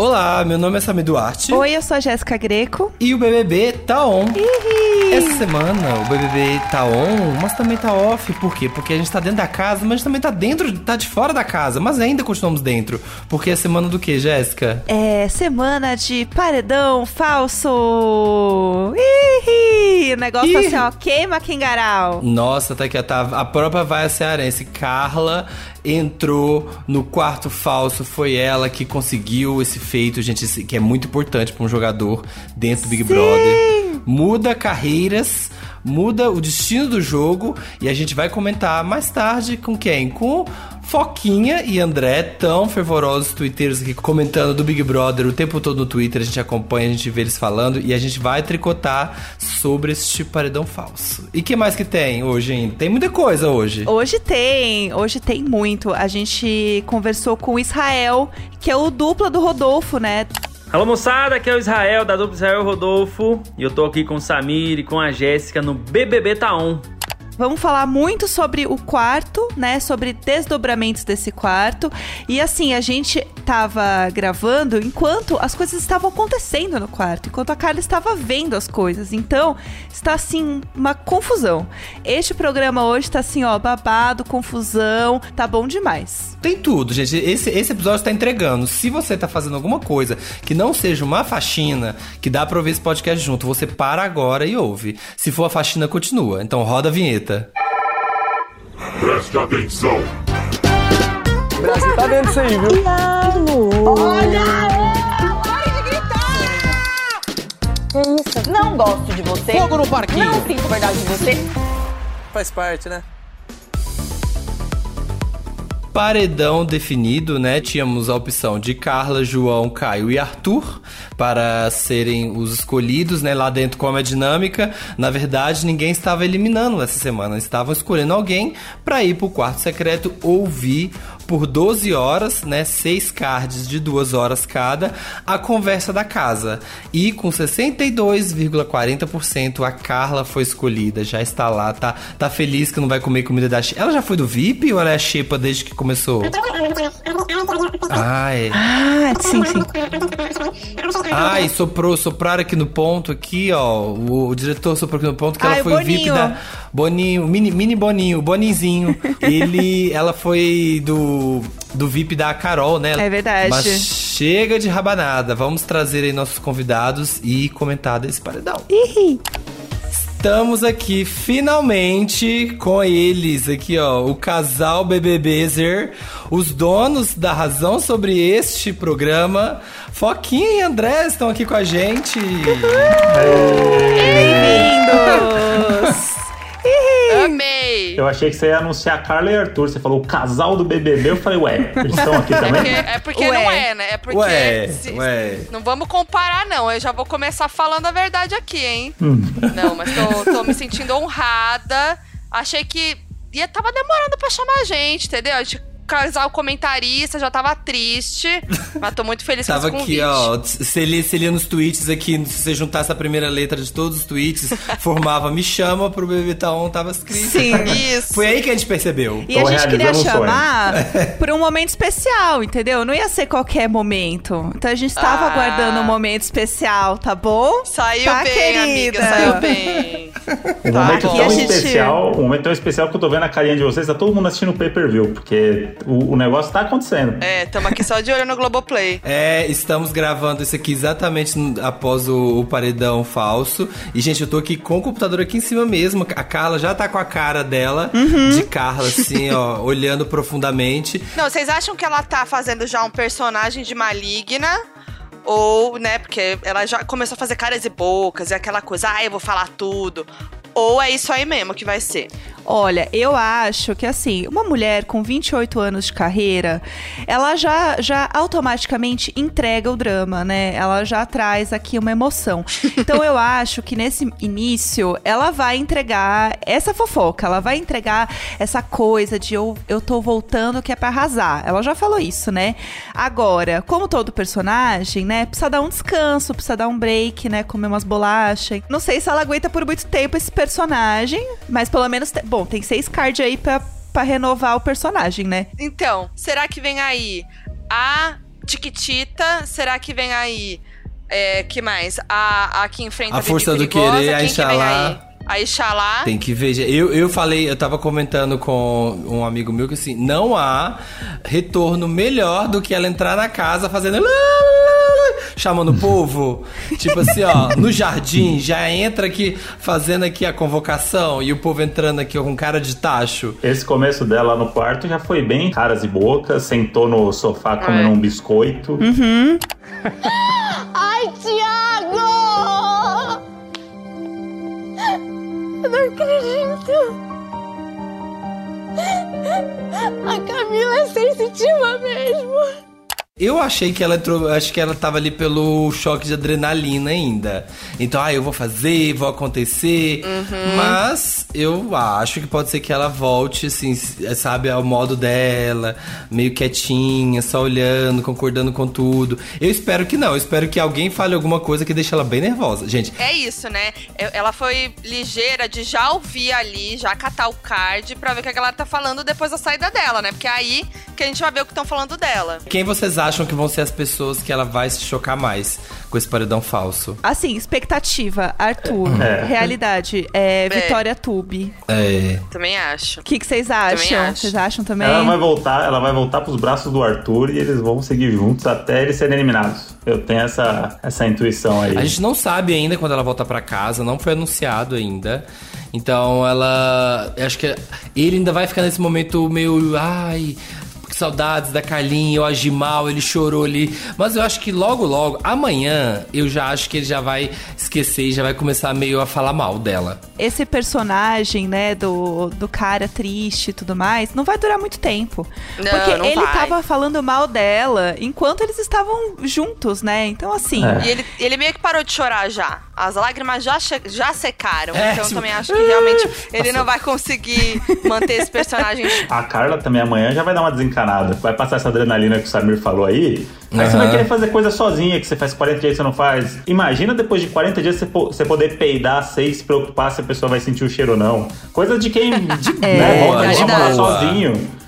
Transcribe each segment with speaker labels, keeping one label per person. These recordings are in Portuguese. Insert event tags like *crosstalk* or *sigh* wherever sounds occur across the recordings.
Speaker 1: Olá, meu nome é Sami Duarte.
Speaker 2: Oi, eu sou a Jéssica Greco.
Speaker 1: E o BBB tá on.
Speaker 2: Ihi.
Speaker 1: Essa semana o BBB tá on, mas também tá off. Por quê? Porque a gente tá dentro da casa, mas a gente também tá dentro, tá de fora da casa. Mas ainda continuamos dentro. Porque é semana do que, Jéssica?
Speaker 2: É semana de paredão falso. Ihi. O negócio
Speaker 1: Ih.
Speaker 2: assim, ó, queima Kingaral.
Speaker 1: Nossa, tá aqui, tá a própria Vaia Cearense, Carla, entrou no quarto falso. Foi ela que conseguiu esse feito, gente, que é muito importante pra um jogador dentro do Big Brother. Muda carreiras, muda o destino do jogo e a gente vai comentar mais tarde com quem? Com Foquinha e André, tão fervorosos twitteiros aqui comentando do Big Brother o tempo todo no Twitter. A gente acompanha, a gente vê eles falando e a gente vai tricotar sobre este paredão falso. E que mais que tem hoje ainda? Tem muita coisa hoje.
Speaker 2: Hoje tem, hoje tem muito. A gente conversou com o Israel, que é o dupla do Rodolfo, né?
Speaker 3: Alô moçada, aqui é o Israel, da dupla Israel Rodolfo. E eu tô aqui com o Samir e com a Jéssica no BBB Tá On.
Speaker 2: Vamos falar muito sobre o quarto, né? Sobre desdobramentos desse quarto. E assim, a gente tava gravando enquanto as coisas estavam acontecendo no quarto, enquanto a Carla estava vendo as coisas. Então, está assim uma confusão. Este programa hoje tá assim, ó, babado, confusão, tá bom demais.
Speaker 1: Tem tudo, gente. Esse, esse episódio tá entregando. Se você tá fazendo alguma coisa que não seja uma faxina, que dá pra ouvir esse podcast junto, você para agora e ouve. Se for a faxina, continua. Então roda a vinheta.
Speaker 4: Preste atenção.
Speaker 5: O Brasil tá dentro disso aí, viu?
Speaker 6: Que isso? Não gosto de você.
Speaker 5: Fogo no parquinho.
Speaker 6: Não sinto verdade de você.
Speaker 5: Faz parte, né?
Speaker 1: Paredão definido, né? Tínhamos a opção de Carla, João, Caio e Arthur para serem os escolhidos, né? Lá dentro como é a dinâmica. Na verdade, ninguém estava eliminando essa semana. Estavam escolhendo alguém para ir pro quarto secreto ouvir por 12 horas, né? Seis cards de duas horas cada, a conversa da casa. E com 62,40% a Carla foi escolhida. Já está lá, tá, tá feliz que não vai comer comida da Xepa. Ela já foi do VIP ou ela é Xepa desde que começou? Ai.
Speaker 2: Ah, sim, sim.
Speaker 1: Ai, soprou, sopraram aqui no ponto aqui, ó. O, o diretor soprou aqui no ponto que
Speaker 2: Ai,
Speaker 1: ela foi o VIP
Speaker 2: Boninho.
Speaker 1: da Boninho, mini, mini Boninho, Boninzinho. *laughs* Ele, ela foi do do VIP da Carol, né?
Speaker 2: É verdade.
Speaker 1: Mas chega de rabanada. Vamos trazer aí nossos convidados e comentar desse paredão.
Speaker 2: Ih,
Speaker 1: Estamos aqui finalmente com eles, aqui ó, o casal BBBzer, os donos da razão sobre este programa. Foquinha e André estão aqui com a gente.
Speaker 2: bem-vindos!
Speaker 7: Amei!
Speaker 8: Eu achei que você ia anunciar Carla e Arthur. Você falou o casal do BBB. Eu falei, ué, eles estão aqui
Speaker 7: É
Speaker 8: também?
Speaker 7: porque, é porque
Speaker 2: Ué.
Speaker 7: não é, né? É porque.
Speaker 1: Ué,
Speaker 7: se-
Speaker 1: ué.
Speaker 7: Não vamos comparar, não. Eu já vou começar falando a verdade aqui, hein?
Speaker 8: Hum.
Speaker 7: Não, mas tô, tô me sentindo honrada. Achei que. Ia, tava demorando pra chamar a gente, entendeu? A gente casal comentarista, já tava triste. *laughs* Mas tô muito feliz
Speaker 1: Tava
Speaker 7: com esse
Speaker 1: aqui,
Speaker 7: convite.
Speaker 1: ó. Se lia, se lia nos tweets aqui, se você juntasse a primeira letra de todos os tweets, *laughs* formava me chama pro BBB Tá On, tava escrito.
Speaker 2: Sim. *laughs*
Speaker 7: Isso.
Speaker 1: Foi aí que a gente percebeu.
Speaker 2: E a
Speaker 8: Tô
Speaker 2: gente queria chamar por um momento especial, entendeu? Não ia ser qualquer momento. Então a gente estava
Speaker 7: Ah.
Speaker 2: aguardando um momento especial, tá bom?
Speaker 7: Saiu
Speaker 2: Tá,
Speaker 7: bem,
Speaker 2: querida?
Speaker 7: amiga, saiu bem.
Speaker 8: Um
Speaker 7: Tá
Speaker 8: momento tão
Speaker 2: a gente-
Speaker 8: especial, um momento tão especial que eu tô vendo a carinha de vocês, tá todo mundo assistindo o pay-per-view, porque o, o negócio tá acontecendo.
Speaker 7: É, tamo aqui só de olho no Globoplay. *laughs*
Speaker 1: É, estamos gravando isso aqui exatamente após o, o paredão falso. E, gente, eu tô aqui com o computador aqui em cima mesmo. A Carla já tá com a cara dela, de Carla, assim, ó, *laughs* olhando profundamente.
Speaker 7: Não, vocês acham que ela tá fazendo já um personagem de maligna? Ou, né, porque ela já começou a fazer caras e bocas e aquela coisa, ah, eu vou falar tudo. Ou é isso aí mesmo que vai ser?
Speaker 2: Olha, eu acho que assim, uma mulher com 28 anos de carreira, ela já, já automaticamente entrega o drama, né? Ela já traz aqui uma emoção. *laughs* Então eu acho que nesse início ela vai entregar essa fofoca, ela vai entregar essa coisa de eu, eu tô voltando que é pra arrasar. Ela já falou isso, né? Agora, como todo personagem, né, precisa dar um descanso, precisa dar um break, né, comer umas bolachas. Não sei se ela aguenta por muito tempo esse personagem, mas pelo menos, bom, tem seis cards aí pra, pra renovar o personagem, né?
Speaker 7: Então, será que vem aí a Tiquitita, será que vem aí? É, que mais? A, a que enfrenta
Speaker 1: A Força do Querer, a
Speaker 7: que
Speaker 1: Inxalá.
Speaker 7: A Ixalá.
Speaker 1: Tem que ver. Eu, eu falei, eu tava comentando com um amigo meu que assim, não há retorno melhor do que ela entrar na casa fazendo. Chamando o povo. tipo assim, ó, no jardim, já entra aqui fazendo aqui a convocação e o povo entrando aqui ó, com cara de tacho.
Speaker 8: Esse começo dela no quarto já foi bem caras e bocas, sentou no sofá comendo
Speaker 7: É.
Speaker 8: um biscoito. *laughs*
Speaker 6: Ai, Thiago! Eu não acredito! A Camila é sensitiva mesmo!
Speaker 1: Eu achei que ela entrou, acho que ela tava ali pelo choque de adrenalina ainda. Então, ah, eu vou fazer, vou acontecer. Mas eu acho que pode ser que ela volte, assim, sabe, ao modo dela, meio quietinha, só olhando, concordando com tudo. Eu espero que não, eu espero que alguém fale alguma coisa que deixe ela bem nervosa. Gente,
Speaker 7: É isso, né? Ela foi ligeira de já ouvir ali, já catar o card pra ver o que a galera tá falando depois da saída dela, né? Porque é aí que a gente vai ver o que estão falando dela.
Speaker 1: quem vocês acham que vão ser as pessoas que ela vai se chocar mais com esse paredão falso?
Speaker 2: Assim, expectativa, Arthur.
Speaker 8: É.
Speaker 2: Realidade, é, Vitória Tube.
Speaker 1: É.
Speaker 7: Também acho.
Speaker 2: O que que vocês acham? Vocês acham também?
Speaker 8: Ela vai voltar, ela vai voltar pros braços do Arthur e eles vão seguir juntos até eles serem eliminados. Eu tenho essa, essa intuição aí.
Speaker 1: A gente não sabe ainda quando ela volta pra casa, não foi anunciado ainda. Então ela. Acho que ele ainda vai ficar nesse momento meio. Ai. Saudades da Carlinha, eu agi mal, ele chorou ali. Mas eu acho que logo, logo, amanhã, eu já acho que ele já vai esquecer e já vai começar meio a falar mal dela.
Speaker 2: Esse personagem, né, do, do cara triste e tudo mais, não vai durar muito tempo.
Speaker 7: Não,
Speaker 2: porque
Speaker 7: não
Speaker 2: ele
Speaker 7: vai.
Speaker 2: tava falando mal dela enquanto eles estavam juntos, né? Então, assim.
Speaker 8: É.
Speaker 7: E ele, ele meio que parou de chorar já. As lágrimas já, já secaram.
Speaker 1: É,
Speaker 7: então eu também acho que realmente ele não vai conseguir manter esse personagem. *laughs*
Speaker 8: A Carla também amanhã já vai dar uma desencanada. Vai passar essa adrenalina que o Samir falou aí. Aí você
Speaker 1: Aham.
Speaker 8: vai querer fazer coisa sozinha, que você faz 40 dias que você não faz. Imagina depois de 40 dias você, po- você poder peidar sem se preocupar se a pessoa vai sentir o cheiro ou não. Coisa de quem de, *laughs* né, volta morar
Speaker 1: boa.
Speaker 8: sozinho.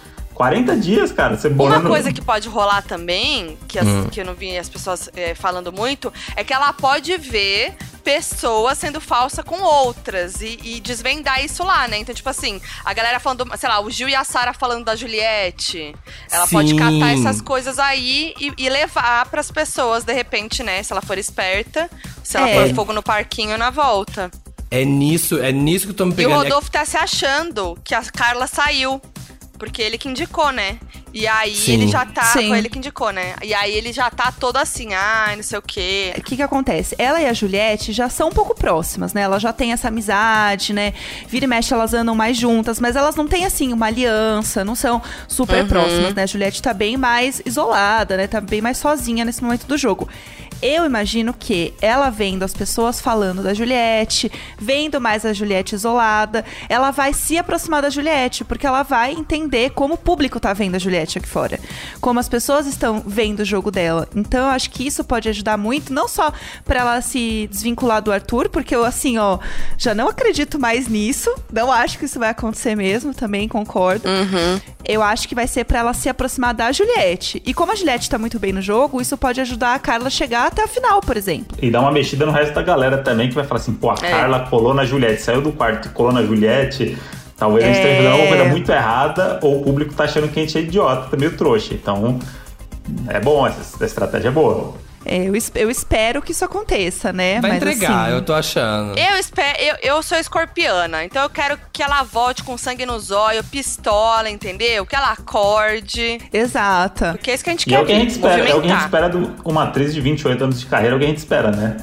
Speaker 8: 40 dias, cara. Você
Speaker 7: Uma coisa que pode rolar também, que, as-
Speaker 1: Hum.
Speaker 7: que eu não vi as pessoas eh, falando muito, é que ela pode ver pessoas sendo falsa com outras e, e desvendar isso lá, né? Então, tipo assim, a galera falando, sei lá, o Gil e a Sara falando da Juliette. Ela pode
Speaker 1: Sim.
Speaker 7: catar essas coisas aí e, e levar pras pessoas, de repente, né? Se ela for esperta, se ela
Speaker 2: É.
Speaker 7: pôr fogo no parquinho na volta.
Speaker 1: É nisso, é nisso que eu tô me
Speaker 7: E o
Speaker 1: pegando.
Speaker 7: Rodolfo tá se achando que a Carla saiu. Porque ele que indicou, né? E aí
Speaker 1: Sim.
Speaker 7: ele já tá.
Speaker 2: Sim.
Speaker 7: Foi ele que indicou, né? E aí ele já tá todo assim, ai, não sei o quê.
Speaker 2: O que que acontece? Ela e a Juliette já são um pouco próximas, né? Elas já têm essa amizade, né? Vira e mexe, elas andam mais juntas, mas elas não têm, assim, uma aliança, não são super
Speaker 7: Uhum.
Speaker 2: próximas, né? A Juliette tá bem mais isolada, né? Tá bem mais sozinha nesse momento do jogo. Eu imagino que ela vendo as pessoas falando da Juliette, vendo mais a Juliette isolada, ela vai se aproximar da Juliette, porque ela vai entender como o público tá vendo a Juliette aqui fora. Como as pessoas estão vendo o jogo dela. Então eu acho que isso pode ajudar muito, não só pra ela se desvincular do Arthur, porque eu, assim, ó, já não acredito mais nisso. Não acho que isso vai acontecer mesmo, também concordo. Eu acho que vai ser pra ela se aproximar da Juliette. E como a Juliette tá muito bem no jogo, isso pode ajudar a Carla a chegar até a final, por exemplo.
Speaker 8: E dá uma mexida no resto da galera também, que vai falar assim, pô, a
Speaker 7: É.
Speaker 8: Carla colou na Juliette, saiu do quarto e colou na Juliette. Talvez a gente
Speaker 2: É.
Speaker 8: esteja fazendo alguma coisa muito errada, ou o público tá achando que a gente é idiota, tá meio trouxa. Então, é bom, essa, essa estratégia é boa.
Speaker 2: É, eu, eu espero que isso aconteça, né?
Speaker 1: Vai
Speaker 2: Mas,
Speaker 1: entregar,
Speaker 2: assim,
Speaker 1: eu tô achando.
Speaker 7: Eu espero, eu, eu sou escorpiana, então eu quero que ela volte com sangue nos olhos, pistola, entendeu? Que ela acorde.
Speaker 2: Exata.
Speaker 7: Porque é isso que a gente
Speaker 8: E é
Speaker 7: quer
Speaker 8: o que a gente espera, é o que a gente espera de uma atriz de 28 anos de carreira, é o que a gente espera, né?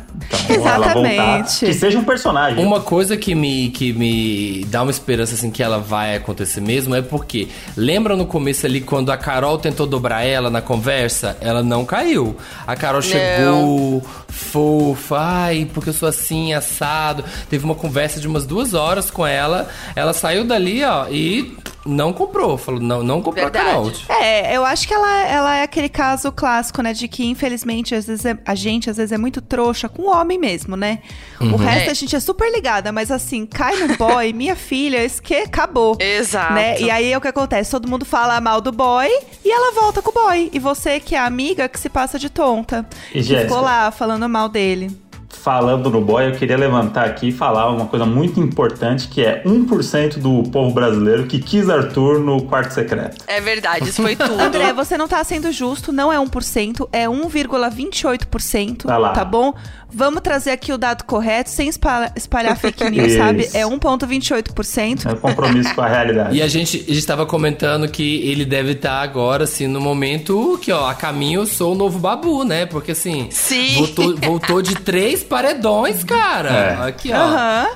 Speaker 8: Então, ela voltar,
Speaker 2: Exatamente.
Speaker 8: que seja um personagem.
Speaker 1: Uma coisa que me, que me dá uma esperança assim que ela vai acontecer mesmo é porque lembra no começo ali quando a Carol tentou dobrar ela na conversa, ela não caiu. A Carol chegou fofa, ai, porque eu sou assim, assado. Teve uma conversa de umas duas horas com ela, ela saiu dali, ó, e não comprou. Falou, não, não comprou
Speaker 7: Verdade.
Speaker 1: a Canalt.
Speaker 2: É, eu acho que ela, ela é aquele caso clássico, né? De que, infelizmente, às vezes é- a gente às vezes é muito trouxa com o homem mesmo, né? O resto
Speaker 7: É.
Speaker 2: a gente é super ligada, mas assim, cai no boy, *laughs* minha filha, isso que acabou.
Speaker 7: Exato.
Speaker 2: Né? E aí é o que acontece? Todo mundo fala mal do boy e ela volta com o boy. E você, que é a amiga que se passa de tonta.
Speaker 8: E,
Speaker 2: que
Speaker 8: Jéssica?
Speaker 2: ficou lá falando mal dele.
Speaker 8: Falando no boy, eu queria levantar aqui e falar uma coisa muito importante, que é 1% do povo brasileiro que quis Arthur no quarto secreto.
Speaker 7: É verdade, isso foi tudo. *laughs*
Speaker 2: André, você não tá sendo justo, não é 1%, é 1,28%,
Speaker 8: Tá lá.
Speaker 2: tá bom? Vamos trazer aqui o dado correto, sem espalhar, espalhar *laughs* fake news, sabe? É 1,28%.
Speaker 8: É um compromisso com a realidade. *laughs*
Speaker 1: E a gente, a gente tava comentando que ele deve estar agora, assim, no momento que, ó, a caminho eu sou o novo babu, né? Porque assim,
Speaker 7: Sim.
Speaker 1: voltou, voltou de três paredões, cara.
Speaker 8: É.
Speaker 1: Aqui, ó.
Speaker 2: Aham.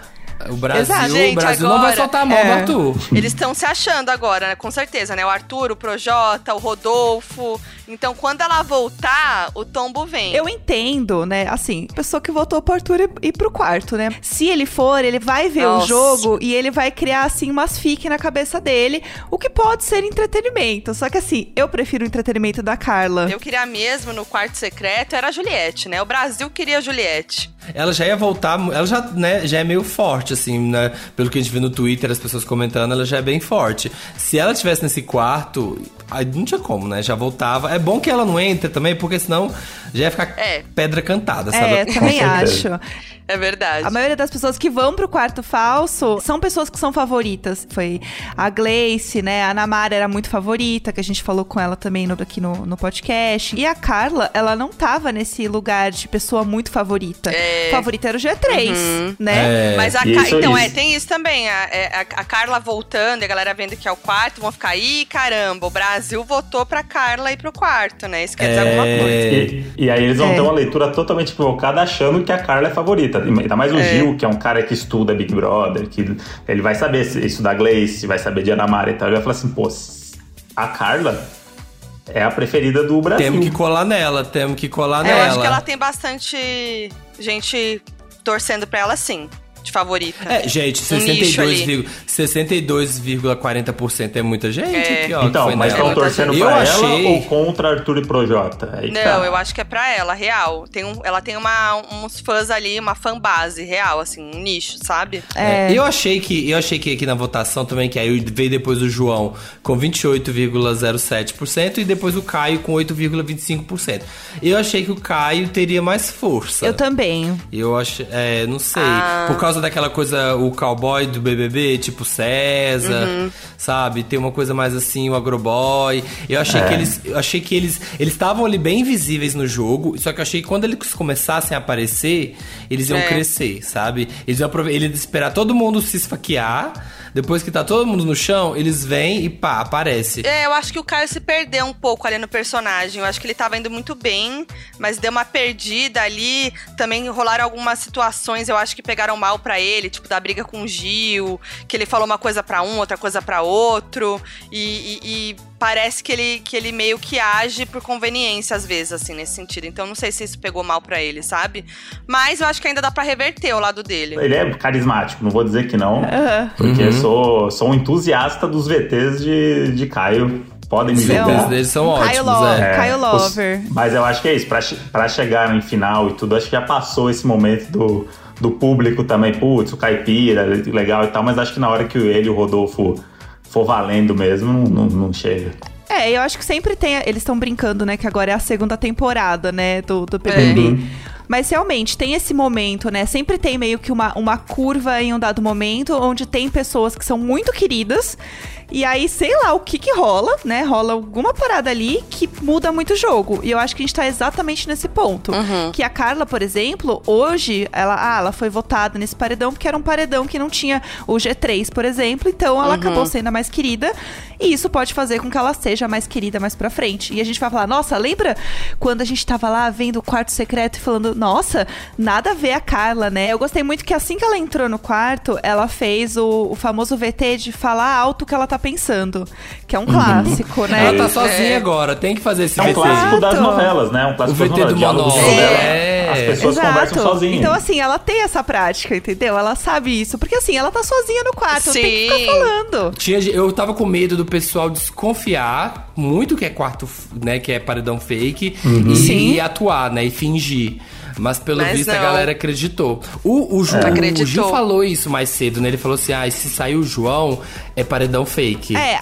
Speaker 1: O Brasil,
Speaker 7: Exato.
Speaker 1: o
Speaker 7: Gente,
Speaker 1: Brasil não vai
Speaker 7: agora-
Speaker 1: soltar a mão
Speaker 2: É.
Speaker 1: do Arthur.
Speaker 7: Eles estão se achando agora, né? Com certeza, né? O Arthur, o Projota, o Rodolfo. Então, quando ela voltar, o tombo vem.
Speaker 2: Eu entendo, né? Assim, pessoa que votou pro Arthur ir- ir pro quarto, né? Se ele for, ele vai ver
Speaker 7: Nossa.
Speaker 2: o jogo e ele vai criar, assim, umas fique na cabeça dele, o que pode ser entretenimento. Só que, assim, eu prefiro o entretenimento da Carla.
Speaker 7: Eu queria mesmo no quarto secreto era a Juliette, né? O Brasil queria a Juliette.
Speaker 1: Ela já ia voltar, ela já, né, já é meio forte, assim, né? Pelo que a gente vê no Twitter, as pessoas comentando, ela já é bem forte. Se ela tivesse nesse quarto, aí não tinha como, né? Já voltava. É bom que ela não entre também, porque senão já ia ficar
Speaker 7: É.
Speaker 1: pedra cantada, sabe?
Speaker 2: É, também *laughs* acho.
Speaker 7: É verdade.
Speaker 2: A maioria das pessoas que vão pro quarto falso são pessoas que são favoritas. Foi a Gleice, né? A Ana Mara era muito favorita, que a gente falou com ela também no- aqui no, no podcast. E a Carla, ela não tava nesse lugar de pessoa muito favorita.
Speaker 7: É.
Speaker 2: Favorita era o G3, né?
Speaker 1: É.
Speaker 7: Mas a Ca-
Speaker 8: Isso,
Speaker 7: então, é, tem isso também. A, é, a- a Carla voltando e a galera vendo que é o quarto, vão ficar, ih, caramba, o Brasil votou pra Carla ir pro quarto, né? Isso quer dizer
Speaker 1: É.
Speaker 7: alguma coisa.
Speaker 8: E, e aí eles vão
Speaker 2: É.
Speaker 8: ter uma leitura totalmente equivocada achando que a Carla é favorita. Ainda mais o
Speaker 7: É.
Speaker 8: Gil, que é um cara que estuda Big Brother, que ele vai saber se- estudar Gleice, vai saber de Ana Mara e tal. Ele vai falar assim, pô, a Carla é a preferida do Brasil.
Speaker 1: Temos que colar nela, temos que colar
Speaker 7: É, eu
Speaker 1: nela.
Speaker 7: acho que ela tem bastante gente torcendo pra ela, sim, de favorita.
Speaker 1: É, gente,
Speaker 7: Um nicho
Speaker 1: 62,40% 62,40% é muita gente
Speaker 7: É.
Speaker 1: aqui, ó.
Speaker 8: Então, mas estão torcendo
Speaker 1: Eu
Speaker 8: pra
Speaker 1: achei-
Speaker 8: ela ou contra Arthur e Projota? Aí
Speaker 7: Não,
Speaker 8: tá.
Speaker 7: eu acho que é pra ela, real. Tem um, ela tem uma, uns fãs ali, uma fanbase real, assim, um nicho, sabe?
Speaker 2: É.
Speaker 1: Eu achei que eu achei que aqui na votação também que aí veio depois o João com 28,07% e depois o Caio com 8,25%. Eu achei que o Caio teria mais força.
Speaker 2: Eu também.
Speaker 1: Eu acho, é, não sei,
Speaker 7: Ah.
Speaker 1: por causa daquela coisa o cowboy do BBB, tipo César,
Speaker 7: Uhum.
Speaker 1: sabe? Tem uma coisa mais assim, o agroboy. Eu achei
Speaker 8: É.
Speaker 1: que eles, eu achei que eles, eles estavam ali bem visíveis no jogo, só que eu achei que quando eles começassem a aparecer, eles iam
Speaker 7: É.
Speaker 1: crescer, sabe? Eles iam eles iam esperar todo mundo se esfaquear, depois que tá todo mundo no chão, eles vêm e pá, aparece.
Speaker 7: É, eu acho que o Caio se perdeu um pouco ali no personagem. Eu acho que ele tava indo muito bem, mas deu uma perdida ali. Também rolaram algumas situações, eu acho que pegaram mal pra ele, tipo da briga com o Gil, que ele falou uma coisa pra um, outra coisa pra outro. E, e- e parece que ele, que ele meio que age por conveniência, às vezes, assim, nesse sentido. Então não sei se isso pegou mal pra ele, sabe? Mas eu acho que ainda dá pra reverter o lado dele.
Speaker 8: Ele é carismático, não vou dizer que não,
Speaker 2: Aham.
Speaker 8: porque
Speaker 1: Uhum.
Speaker 8: sou, sou um entusiasta dos VTs de, de Caio. Podem me
Speaker 1: Os
Speaker 8: julgar.
Speaker 1: VTs deles são
Speaker 2: Um Caio
Speaker 1: ótimos,
Speaker 2: Love.
Speaker 1: é.
Speaker 2: Caio
Speaker 8: os-
Speaker 2: Lover.
Speaker 8: mas eu acho que é isso, pra, pra chegar em final e tudo, acho que já passou esse momento do, do público também, putz, o caipira, legal e tal, mas acho que na hora que ele e o Rodolfo for valendo mesmo, não, não, chega.
Speaker 2: É, eu acho que sempre tem. Eles estão brincando, né? Que agora é a segunda temporada, né? Do, do BBB.
Speaker 8: Uhum.
Speaker 2: Mas realmente tem esse momento, né? Sempre tem meio que uma, uma curva em um dado momento onde tem pessoas que são muito queridas. E aí, sei lá o que que rola, né? Rola alguma parada ali que muda muito o jogo. E eu acho que a gente tá exatamente nesse ponto.
Speaker 7: Uhum.
Speaker 2: Que a Carla, por exemplo, hoje, ela, ah, ela foi votada nesse paredão porque era um paredão que não tinha o G3, por exemplo. Então ela acabou sendo a mais querida. E isso pode fazer com que ela seja a mais querida mais pra frente. E a gente vai falar, nossa, lembra quando a gente tava lá vendo o quarto secreto e falando, nossa, nada a ver a Carla, né? Eu gostei muito que assim que ela entrou no quarto, ela fez o, o famoso VT de falar alto que ela tá pensando. Que é um clássico, né?
Speaker 1: Ela tá
Speaker 8: É.
Speaker 1: sozinha agora, tem que fazer esse
Speaker 8: É um
Speaker 1: VT.
Speaker 8: clássico das
Speaker 2: Exato.
Speaker 8: novelas, né? Um
Speaker 1: O
Speaker 8: clássico das
Speaker 1: VT do monólogo. É. É.
Speaker 8: As pessoas conversam sozinhas.
Speaker 2: Então, assim, ela tem essa prática, entendeu? Ela sabe isso. Porque, assim, ela tá sozinha no quarto, não tem que
Speaker 7: Sim.
Speaker 2: ficar falando.
Speaker 1: Tinha, eu tava com medo do pessoal desconfiar muito que é quarto, né, que é paredão fake e,
Speaker 2: Sim.
Speaker 1: e atuar, né, e fingir. Mas pelo
Speaker 7: Mas
Speaker 1: visto a
Speaker 7: não.
Speaker 1: galera acreditou. O, o, Ju- o
Speaker 7: Acreditou.
Speaker 1: Gil falou isso mais cedo, né? Ele falou assim: ah, se sair o João, é paredão fake.
Speaker 2: É, a.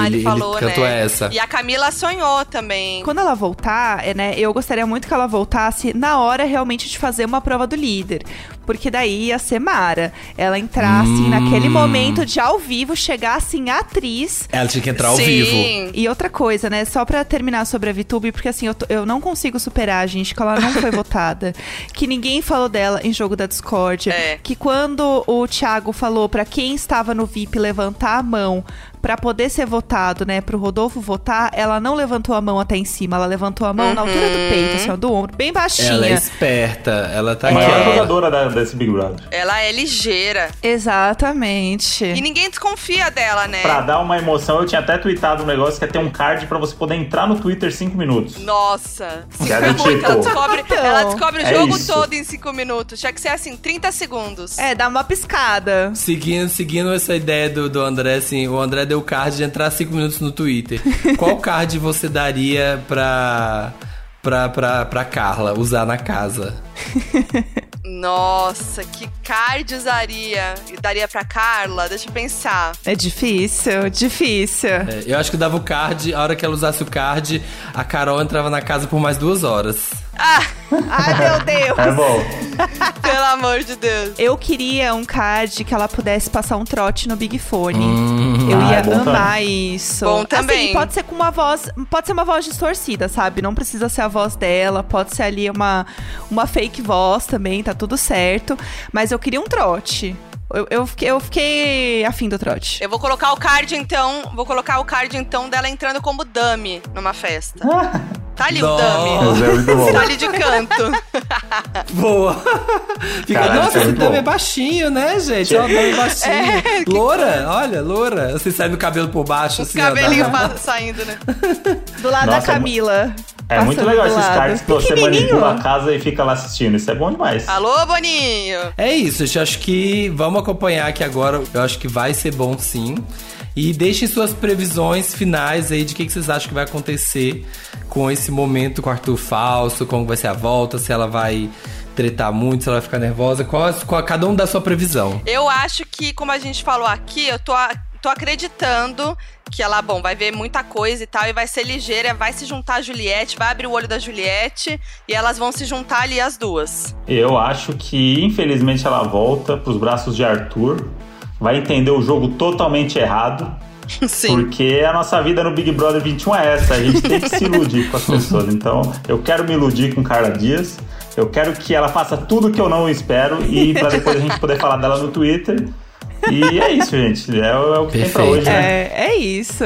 Speaker 7: Ah,
Speaker 1: É,
Speaker 7: ele,
Speaker 1: ele-
Speaker 7: falou,
Speaker 1: ele cantou
Speaker 7: né?
Speaker 1: essa.
Speaker 7: E a Camila sonhou também.
Speaker 2: Quando ela voltar, é, né, eu gostaria muito que ela voltasse na hora realmente de fazer uma prova do líder. Porque daí ia ser Mara. Ela entrar, assim,
Speaker 1: Hum.
Speaker 2: naquele momento de ao vivo, chegar assim, atriz.
Speaker 1: Ela tinha que entrar ao
Speaker 7: Sim.
Speaker 1: vivo.
Speaker 2: E outra coisa, né? Só pra terminar sobre a VTube, porque assim, eu, tô- eu não consigo superar, gente, que ela não foi *laughs* votada. Que ninguém falou dela em jogo da Discord.
Speaker 7: É.
Speaker 2: Que quando o Thiago falou pra quem estava no VIP levantar a mão pra poder ser votado, né? Pro Rodolfo votar, ela não levantou a mão até em cima. Ela levantou a mão na altura do peito, assim, ó, do ombro, bem baixinha.
Speaker 1: Ela é esperta, ela tá
Speaker 8: A maior jogadora da- desse Big Brother.
Speaker 7: Ela é ligeira.
Speaker 2: Exatamente.
Speaker 7: E ninguém desconfia dela, né?
Speaker 8: Pra dar uma emoção, eu tinha até tweetado um negócio que é ter um card pra você poder entrar no Twitter 5 minutos.
Speaker 7: Nossa. Cinco
Speaker 8: Cara,
Speaker 7: minutos.
Speaker 8: tipo,
Speaker 7: Ela descobre,
Speaker 2: Então,
Speaker 7: ela descobre o
Speaker 8: é
Speaker 7: jogo
Speaker 8: isso.
Speaker 7: todo em cinco minutos. Tinha que ser assim, 30 segundos.
Speaker 2: É, dá uma piscada.
Speaker 1: Seguindo, seguindo essa ideia do, do André, assim, o André deu o card de entrar 5 minutos no Twitter. *laughs* Qual card você daria pra, pra, pra, pra Carla usar na casa? *laughs*
Speaker 7: Nossa, que card usaria? E Daria pra Carla? Deixa eu pensar.
Speaker 2: É difícil, difícil.
Speaker 1: É, eu acho que dava o card, a hora que ela usasse o card, a Carol entrava na casa por mais duas horas.
Speaker 7: Ah,
Speaker 2: Ai, meu Deus.
Speaker 8: É bom. *laughs*
Speaker 7: pelo amor de Deus.
Speaker 2: Eu queria um card que ela pudesse passar um trote no Big Fone.
Speaker 1: Hum.
Speaker 2: Eu
Speaker 8: Ah,
Speaker 2: ia
Speaker 8: é bom
Speaker 2: amar isso.
Speaker 7: Bom também.
Speaker 2: Assim, pode ser com uma voz. Pode ser uma voz distorcida, sabe? Não precisa ser a voz dela. Pode ser ali uma, uma fake voz também, tá tudo certo. Mas eu queria um trote. Eu, eu, fiquei, eu fiquei afim do trote.
Speaker 7: Eu vou colocar o card então. Vou colocar o card então dela entrando como dummy numa festa. *laughs* Tá ali o
Speaker 1: Nossa.
Speaker 7: dummy.
Speaker 8: Mas é muito bom.
Speaker 7: Tá ali de canto. *laughs*
Speaker 1: Boa! Fica,
Speaker 8: Caralho,
Speaker 1: nossa,
Speaker 8: é
Speaker 1: esse
Speaker 8: bom.
Speaker 1: é baixinho, né, gente? Ó, dame baixinho.
Speaker 7: É,
Speaker 1: Loura, olha, loura. Você sai do cabelo por baixo,
Speaker 7: Os
Speaker 1: assim, ó, dá-
Speaker 7: saindo, né? *laughs*
Speaker 2: Do lado
Speaker 8: Nossa,
Speaker 2: da Camila.
Speaker 8: É muito
Speaker 2: passando
Speaker 8: legal esses cards que você manipula a casa e fica lá assistindo. Isso é bom demais.
Speaker 7: Alô, Boninho!
Speaker 1: É isso, gente. Acho que vamos acompanhar aqui agora. Eu acho que vai ser bom sim. E deixem suas previsões finais aí de o que, que vocês acham que vai acontecer com esse momento com o Arthur falso, como vai ser a volta, se ela vai tretar muito, se ela vai ficar nervosa. Qual, qual- cada um dá a sua previsão.
Speaker 7: Eu acho que, como a gente falou aqui, eu tô, tô acreditando que ela, bom, vai ver muita coisa e tal, e vai ser ligeira, vai se juntar a Juliette, vai abrir o olho da Juliette, e elas vão se juntar ali as duas.
Speaker 8: Eu acho que, infelizmente, ela volta pros braços de Arthur. Vai entender o jogo totalmente errado. *laughs*
Speaker 7: Sim.
Speaker 8: Porque a nossa vida no Big Brother 21 é essa. A gente tem que se iludir com as *laughs* pessoas. Então, eu quero me iludir com Carla Dias. Eu quero que ela faça tudo que eu não espero. E pra depois a gente poder falar dela no Twitter. E é isso, gente. É, o- é o que tem pra
Speaker 1: Perfeito.
Speaker 8: hoje, né?
Speaker 2: É, é isso.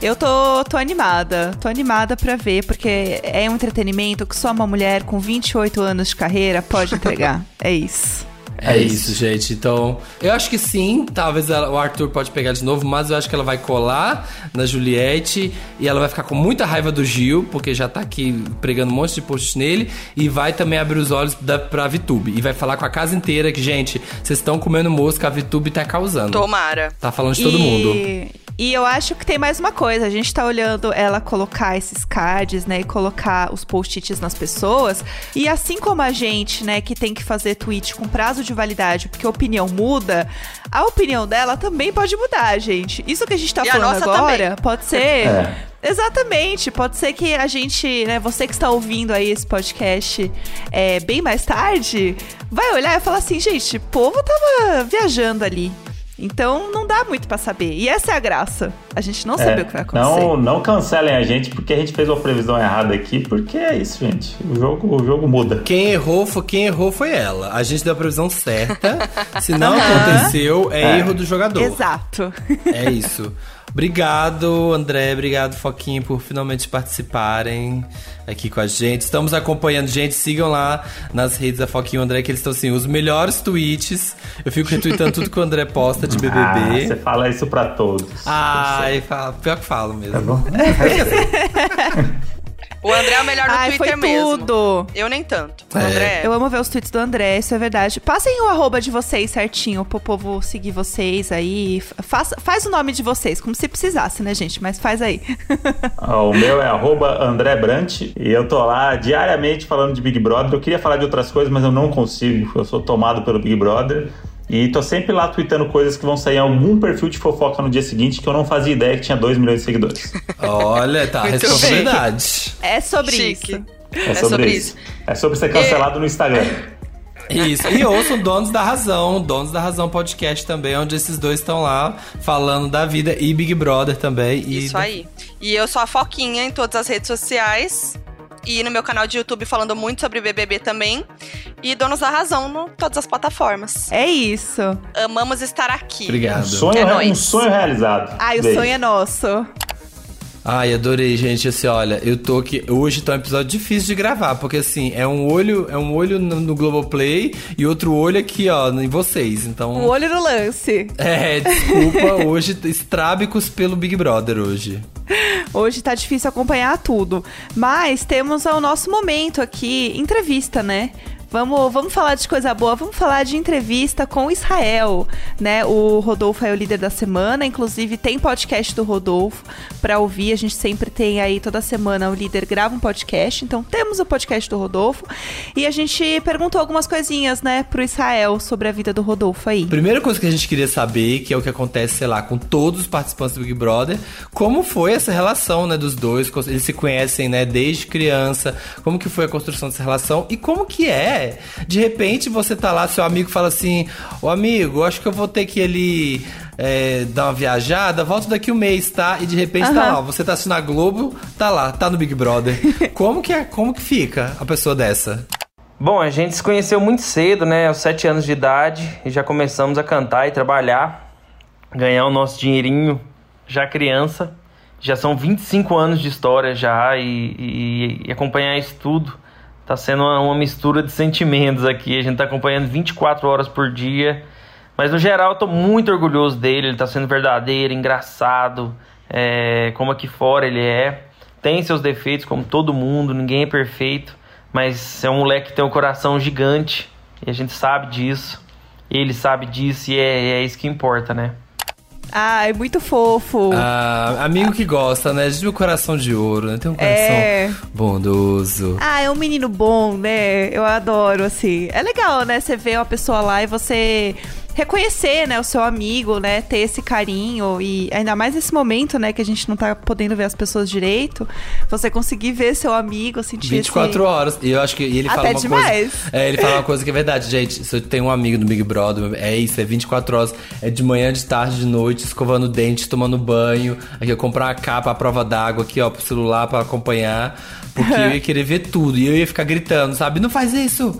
Speaker 2: Eu tô, tô animada. Tô animada pra ver, porque é um entretenimento que só uma mulher com 28 anos de carreira pode entregar. *laughs* é isso.
Speaker 1: É, isso, gente. Então, eu acho que sim. Talvez ela- o Arthur pode pegar de novo, mas eu acho que ela vai colar na Juliette e ela vai ficar com muita raiva do Gil, porque já tá aqui pregando um monte de posts nele. E vai também abrir os olhos da, pra VTube. E vai falar com a casa inteira que, gente, vocês estão comendo mosca, a VTube tá causando.
Speaker 7: Tomara.
Speaker 1: Tá falando de todo
Speaker 2: e...
Speaker 1: mundo.
Speaker 2: E eu acho que tem mais uma coisa. A gente tá olhando ela colocar esses cards, né? E colocar os post-its nas pessoas. E assim como a gente, né, que tem que fazer tweet com prazo de validade, porque a opinião muda, a opinião dela também pode mudar, gente. Isso que a gente tá
Speaker 7: E
Speaker 2: falando agora
Speaker 7: também.
Speaker 2: pode ser.
Speaker 8: É.
Speaker 2: Exatamente, pode ser que a gente, né, você que está ouvindo aí esse podcast é, bem mais tarde, vai olhar e falar assim, gente, o povo tava viajando ali. Então não dá muito pra saber. E essa é a graça. A gente não sabe
Speaker 8: É,
Speaker 2: o que vai acontecer.
Speaker 8: não, não cancelem a gente porque a gente fez uma previsão errada aqui, porque é isso, gente. O jogo, o jogo muda.
Speaker 1: Quem errou, foi, quem errou foi ela. A gente deu a previsão certa. *laughs* Se não aconteceu, é,
Speaker 8: É.
Speaker 1: erro do jogador.
Speaker 2: Exato.
Speaker 1: É isso. Obrigado, André. Obrigado, Foquinha, por finalmente participarem aqui com a gente. Estamos acompanhando, gente. Sigam lá nas redes da Foquinha e o André, que eles estão assim, os melhores tweets. Eu fico retweetando tudo que o André posta de
Speaker 8: Ah,
Speaker 1: BBB.
Speaker 8: você fala isso pra todos.
Speaker 1: Ai, fala- pior que falo mesmo.
Speaker 8: Tá bom?
Speaker 7: O André é o melhor no
Speaker 2: Ai,
Speaker 7: Twitter
Speaker 2: foi
Speaker 7: mesmo.
Speaker 2: tudo.
Speaker 7: Eu nem tanto. O
Speaker 1: É.
Speaker 7: André.
Speaker 2: Eu amo ver os tweets do André, isso é verdade. Passem o arroba de vocês certinho pro povo seguir vocês aí. Faz, faz o nome de vocês, como se precisasse, né, gente? Mas faz aí.
Speaker 8: Ó, *laughs* O meu é arroba André Brant e eu tô lá diariamente falando de Big Brother. Eu queria falar de outras coisas, mas eu não consigo. Eu sou tomado pelo Big Brother. E tô sempre lá tweetando coisas que vão sair em algum perfil de fofoca no dia seguinte que eu não fazia ideia que tinha 2 milhões de seguidores.
Speaker 1: Olha, tá, responsabilidade.
Speaker 2: É sobre
Speaker 7: Chique.
Speaker 2: isso.
Speaker 8: É sobre, isso. É sobre ser cancelado no Instagram. *laughs*
Speaker 1: Isso. E ouçam Donos da Razão, Donos da Razão podcast também, onde esses dois estão lá falando da vida e Big Brother também. E
Speaker 7: Isso aí. E eu sou a Foquinha em todas as redes sociais. E no meu canal de YouTube falando muito sobre BBB também. E Donos da Razão em todas as plataformas.
Speaker 2: É isso.
Speaker 7: Amamos estar aqui.
Speaker 8: Um
Speaker 1: Obrigado.
Speaker 8: sonho,
Speaker 7: É
Speaker 8: um sonho realizado.
Speaker 2: Ai, o
Speaker 8: Beijo.
Speaker 2: sonho é nosso.
Speaker 1: Ai, adorei, gente. Assim, olha, eu tô aqui. Hoje tá um episódio difícil de gravar, porque assim, é um olho, é um olho no, no Globoplay e outro olho aqui, ó, em vocês. Então.
Speaker 2: O olho no lance.
Speaker 1: É, desculpa, *laughs* hoje estrábicos pelo Big Brother hoje.
Speaker 2: Hoje tá difícil acompanhar tudo. Mas temos o nosso momento aqui, entrevista, né? Vamos, vamos falar de coisa boa, vamos falar de entrevista com Israel, né? O Rodolfo é o líder da semana, inclusive tem podcast do Rodolfo pra ouvir. A gente sempre tem aí toda semana o líder grava um podcast, então temos o podcast do Rodolfo e a gente perguntou algumas coisinhas, né, pro Israel sobre a vida do Rodolfo aí.
Speaker 1: Primeira coisa que a gente queria saber, que é o que acontece, sei lá, com todos os participantes do Big Brother, como foi essa relação, né, dos dois? Eles se conhecem, né, desde criança. Como que foi a construção dessa relação e como que é? De repente você tá lá, seu amigo fala assim: "Ô amigo, acho que eu vou ter que ali é, dar uma viajada, volto daqui um mês, tá?" E de repente tá
Speaker 2: Aham.
Speaker 1: lá, você tá assistindo a Globo, tá lá, tá no Big Brother. *laughs* como que é, como que fica a pessoa dessa?
Speaker 3: Bom, a gente se conheceu muito cedo, né? Aos 7 anos de idade, e já começamos a cantar e trabalhar, ganhar o nosso dinheirinho já criança. Já são 25 anos de história já, e, e- e acompanhar isso tudo tá sendo uma, uma mistura de sentimentos aqui. A gente tá acompanhando 24 horas por dia. Mas no geral eu tô muito orgulhoso dele, ele tá sendo verdadeiro, engraçado, é, como aqui fora ele é. Tem seus defeitos, como todo mundo, ninguém é perfeito, mas é um moleque que tem um coração gigante e a gente sabe disso. Ele sabe disso e é, é isso que importa, né?
Speaker 2: Ai, muito fofo.
Speaker 1: Ah, amigo que gosta, né? De um coração de ouro, né? Tem um coração
Speaker 2: É.
Speaker 1: bondoso.
Speaker 2: Ah, é um menino bom, né? Eu adoro, assim. É legal, né? Você vê uma pessoa lá e você reconhecer, né, o seu amigo, né, ter esse carinho e ainda mais nesse momento, né, que a gente não tá podendo ver as pessoas direito, você conseguir ver seu amigo, sentir
Speaker 1: 24
Speaker 2: esse...
Speaker 1: horas. E eu acho que ele fala
Speaker 2: Até
Speaker 1: uma
Speaker 2: demais.
Speaker 1: coisa. É, ele fala uma *laughs* coisa que é verdade, gente. Se eu tenho um amigo no Big Brother, é isso, é 24 horas. É de manhã, de tarde, de noite, escovando dente, tomando banho. Aqui eu comprar uma capa, a prova d'água aqui, ó, pro celular pra acompanhar. Porque *laughs* eu ia querer ver tudo. E eu ia ficar gritando, sabe? Não faz isso!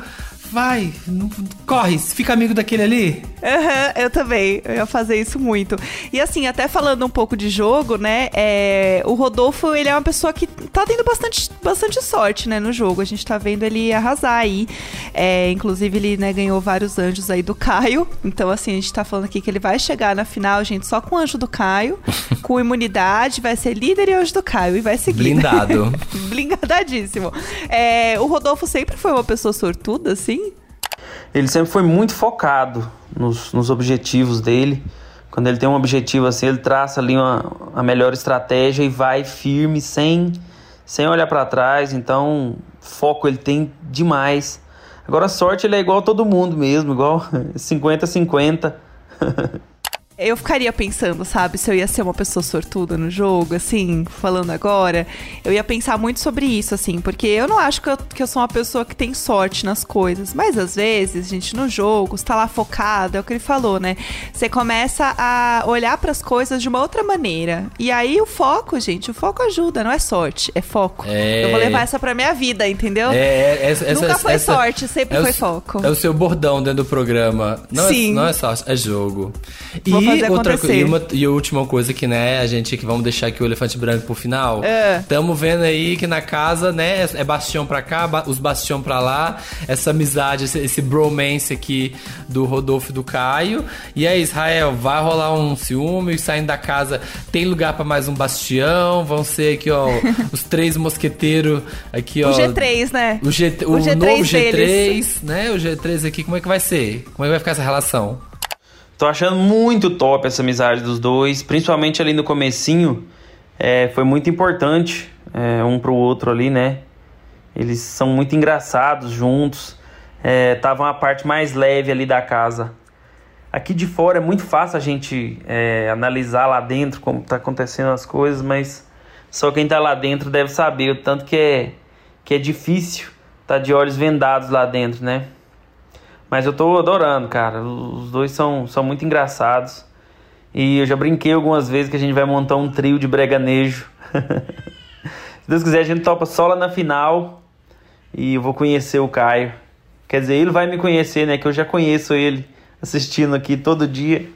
Speaker 1: Vai, não- corre, fica amigo daquele ali.
Speaker 2: Aham, eu também. Eu ia fazer isso muito. E assim, até falando um pouco de jogo, né? é, o Rodolfo, ele é uma pessoa que tá tendo bastante, bastante sorte, né, no jogo. A gente tá vendo ele arrasar aí. É, inclusive, ele né, ganhou vários anjos aí do Caio. Então, assim, a gente tá falando aqui que ele vai chegar na final, gente, só com o anjo do Caio, *laughs* com imunidade, vai ser líder e anjo do Caio e vai seguir. né?
Speaker 1: Blindado. *laughs*
Speaker 2: Blindadíssimo. É, o Rodolfo sempre foi uma pessoa sortuda, assim?
Speaker 3: Ele sempre foi muito focado nos, nos objetivos dele. Quando ele tem um objetivo assim, ele traça ali uma, a melhor estratégia e vai firme, sem, sem olhar para trás. Então, foco ele tem demais. Agora, a sorte ele é igual a todo mundo mesmo, igual *laughs* 50-50. *laughs*
Speaker 2: Eu ficaria pensando, sabe, se eu ia ser uma pessoa sortuda no jogo, assim, falando agora. Eu ia pensar muito sobre isso, assim, porque eu não acho que eu, que eu sou uma pessoa que tem sorte nas coisas. Mas às vezes, gente, no jogo, você tá lá focado, é o que ele falou, né? Você começa a olhar para as coisas de uma outra maneira. E aí o foco, gente, o foco ajuda, não é sorte, é foco.
Speaker 1: É.
Speaker 2: Eu vou levar essa pra minha vida, entendeu?
Speaker 1: É, é, essa- essa-
Speaker 2: Nunca foi
Speaker 1: essa-
Speaker 2: sorte, sempre
Speaker 1: é o
Speaker 2: foi
Speaker 1: s-
Speaker 2: foco.
Speaker 1: É o seu bordão dentro do programa. Não,
Speaker 2: Sim.
Speaker 1: É, não é sorte, é jogo.
Speaker 2: Vou
Speaker 1: E
Speaker 2: fazer
Speaker 1: outra
Speaker 2: acontecer.
Speaker 1: co- e, uma, e a última coisa que, né, a gente que vamos deixar aqui o elefante branco pro final.
Speaker 2: É.
Speaker 1: Tamo vendo aí que na casa, né, é bastião pra cá, ba- os bastião pra lá, essa amizade, esse, esse bromance aqui do Rodolfo e do Caio. E aí, Israel, vai rolar um ciúme, saindo da casa, tem lugar pra mais um bastião, vão ser aqui, ó, *laughs* os três mosqueteiros aqui, ó.
Speaker 2: O G3, né?
Speaker 1: O, G, o,
Speaker 2: O G3
Speaker 1: novo G3,
Speaker 2: deles.
Speaker 1: né? O G3 aqui, como é que vai ser? Como é que vai ficar essa relação?
Speaker 3: Tô achando muito top essa amizade dos dois, principalmente ali no comecinho. É, foi muito importante é, um pro outro ali, né? Eles são muito engraçados juntos. É, tava uma parte mais leve ali da casa. Aqui de fora é muito fácil a gente é, analisar lá dentro como tá acontecendo as coisas, mas só quem tá lá dentro deve saber o tanto que é, que é difícil tá de olhos vendados lá dentro, né? Mas eu tô adorando, cara. Os dois são, são muito engraçados. E eu já brinquei algumas vezes que a gente vai montar um trio de breganejo. *laughs* Se Deus quiser, a gente topa só lá na final. E eu vou conhecer o Caio. Quer dizer, ele vai me conhecer, né? Que eu já conheço ele assistindo aqui todo dia.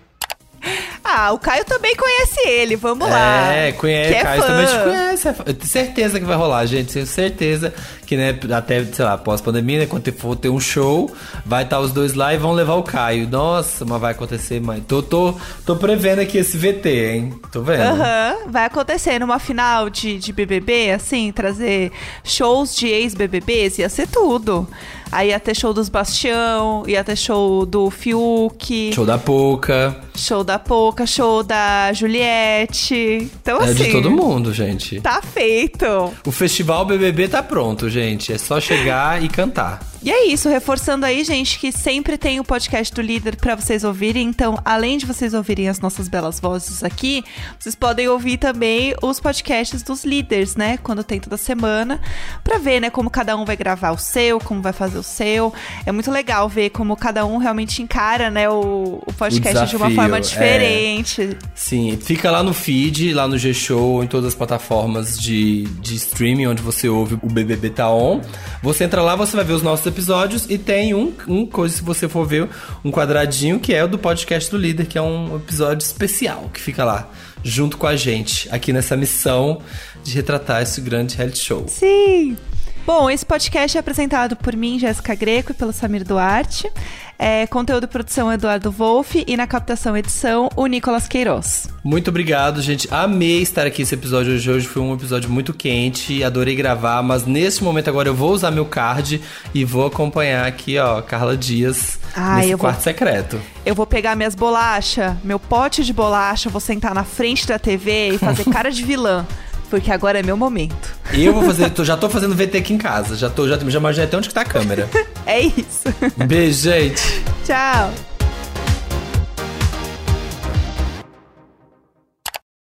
Speaker 2: O Caio também conhece ele, vamos lá.
Speaker 1: É, conhece,
Speaker 2: Que é
Speaker 1: Caio
Speaker 2: fã.
Speaker 1: também te conhece. é. Eu tenho certeza que vai rolar, gente. Tenho certeza que, né, até, sei lá, pós-pandemia, né, quando for ter um show, vai estar os dois lá e vão levar o Caio. Nossa, mas vai acontecer, mãe. Tô, tô, tô prevendo aqui esse VT, hein? Tô vendo.
Speaker 2: Aham, vai acontecer numa final de, de BBB, assim, trazer shows de ex-BBBs, ia ser tudo. Aí ia ter show dos Bastião, ia ter show do Fiuk,
Speaker 1: Show da Poca.
Speaker 2: show da Poca, show da Juliette. Então,
Speaker 1: É
Speaker 2: assim.
Speaker 1: de todo mundo, gente.
Speaker 2: Tá feito.
Speaker 1: O festival BBB tá pronto, gente. É só chegar e cantar.
Speaker 2: E é isso, reforçando aí, gente, que sempre tem o podcast do líder pra vocês ouvirem. Então, além de vocês ouvirem as nossas belas vozes aqui, vocês podem ouvir também os podcasts dos líderes, né? Quando tem toda semana, pra ver, né, como cada um vai gravar o seu, como vai fazer o seu. É muito legal ver como cada um realmente encara, né, o, o podcast de uma
Speaker 1: desafio,
Speaker 2: forma
Speaker 1: é.
Speaker 2: diferente.
Speaker 1: Sim, fica lá no feed, lá no G-Show, em todas as plataformas de, de streaming onde você ouve o BBB Tá On. Você entra lá, você vai ver os nossos episódios e tem um, um coisa, se você for ver, um quadradinho que é o do podcast do líder, que é um episódio especial que fica lá, junto com a gente, aqui nessa missão de retratar esse grande reality show.
Speaker 2: Sim! Bom, esse podcast é apresentado por mim, Jéssica Greco, e pelo Samir Duarte. É, conteúdo e produção Eduardo Wolff e na captação edição o Nicolas Queiroz.
Speaker 1: Muito obrigado, gente. Amei estar aqui esse episódio de hoje. Foi um episódio muito quente, adorei gravar, mas nesse momento agora eu vou usar meu card e vou acompanhar aqui, ó, Carla Dias
Speaker 2: Ai,
Speaker 1: nesse
Speaker 2: eu vou-
Speaker 1: quarto secreto.
Speaker 2: Eu vou pegar minhas bolachas, meu pote de bolacha, vou sentar na frente da TV e fazer *laughs* cara de vilã. Porque agora é meu momento.
Speaker 1: Eu vou fazer, tô- já tô fazendo VT aqui em casa. Já tô, já, já imaginei até onde que tá a câmera. *laughs*
Speaker 2: É isso.
Speaker 1: Beijo, gente.
Speaker 2: Tchau.